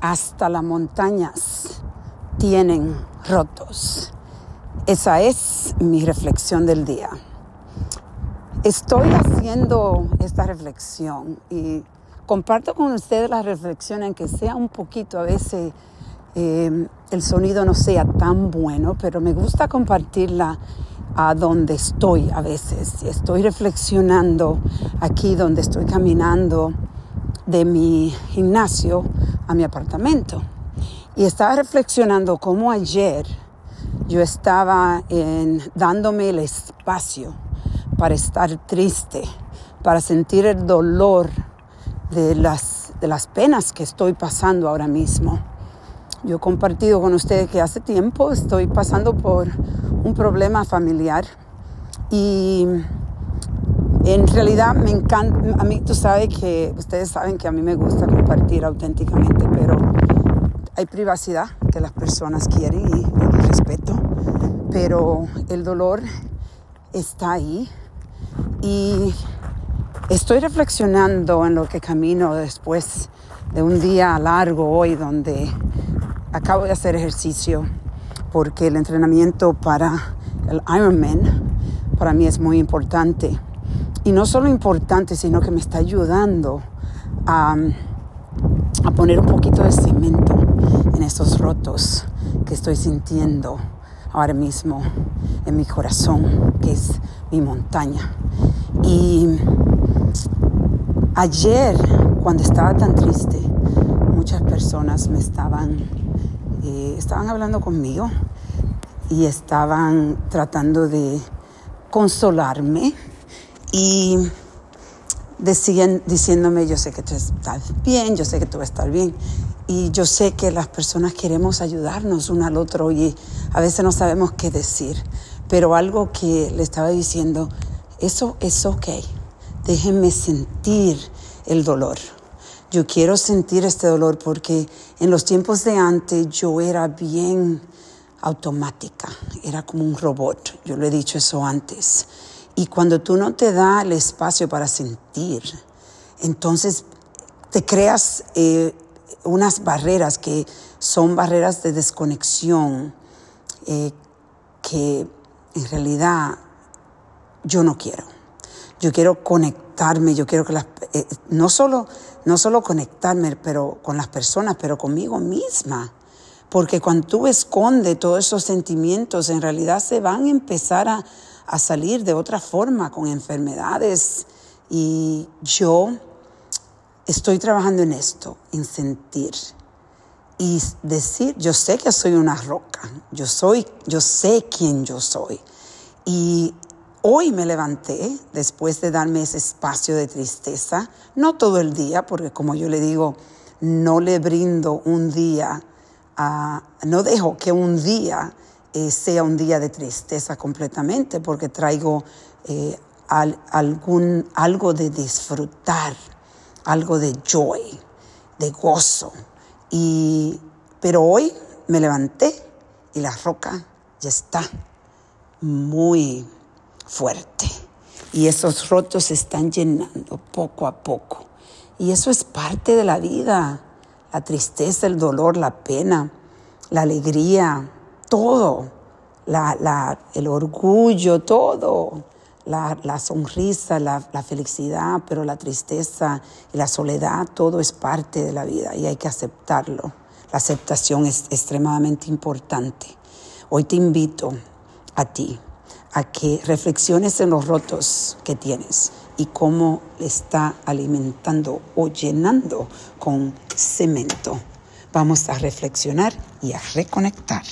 hasta las montañas tienen rotos. Esa es mi reflexión del día. Estoy haciendo esta reflexión y comparto con ustedes la reflexión en que sea un poquito, a veces eh, el sonido no sea tan bueno, pero me gusta compartirla a donde estoy a veces. Estoy reflexionando aquí donde estoy caminando de mi gimnasio a mi apartamento. Y estaba reflexionando cómo ayer yo estaba en, dándome el espacio para estar triste, para sentir el dolor de las, de las penas que estoy pasando ahora mismo. Yo he compartido con ustedes que hace tiempo estoy pasando por un problema familiar y en realidad me encanta, a mí tú sabes que, ustedes saben que a mí me gusta compartir auténticamente, pero hay privacidad que las personas quieren y, y respeto, pero el dolor está ahí. Y estoy reflexionando en lo que camino después de un día largo hoy donde acabo de hacer ejercicio porque el entrenamiento para el Ironman para mí es muy importante y no solo importante, sino que me está ayudando a, a poner un poquito de cemento en estos rotos que estoy sintiendo ahora mismo en mi corazón, que es mi montaña. Y ayer, cuando estaba tan triste, muchas personas me estaban, eh, estaban hablando conmigo y estaban tratando de consolarme y decían, diciéndome, yo sé que tú estás bien, yo sé que tú vas a estar bien. Y yo sé que las personas queremos ayudarnos uno al otro y a veces no sabemos qué decir. Pero algo que le estaba diciendo, eso es ok. Déjenme sentir el dolor. Yo quiero sentir este dolor porque en los tiempos de antes yo era bien automática, era como un robot. Yo lo he dicho eso antes. Y cuando tú no te das el espacio para sentir, entonces te creas eh, unas barreras que son barreras de desconexión eh, que en realidad yo no quiero. Yo quiero conectarme, yo quiero que las, eh, no, solo, no solo conectarme pero con las personas, pero conmigo misma. Porque cuando tú escondes todos esos sentimientos, en realidad se van a empezar a, a salir de otra forma con enfermedades. Y yo estoy trabajando en esto, en sentir y decir, yo sé que soy una roca, yo soy, yo sé quién yo soy. Y hoy me levanté después de darme ese espacio de tristeza, no todo el día, porque como yo le digo, no le brindo un día, no dejo que un día eh, sea un día de tristeza completamente, porque traigo eh, algún, algo de disfrutar, algo de joy, de gozo. Y, pero hoy me levanté y la roca ya está muy fuerte. Y esos rotos se están llenando poco a poco. Y eso es parte de la vida. La tristeza, el dolor, la pena, la alegría, todo, la, el orgullo, todo, la, sonrisa, la, felicidad, pero la tristeza y la soledad, todo es parte de la vida y hay que aceptarlo. La aceptación es extremadamente importante. Hoy te invito a ti a que reflexiones en los rotos que tienes y cómo le está alimentando o llenando con cemento Vamos a reflexionar y a reconectar.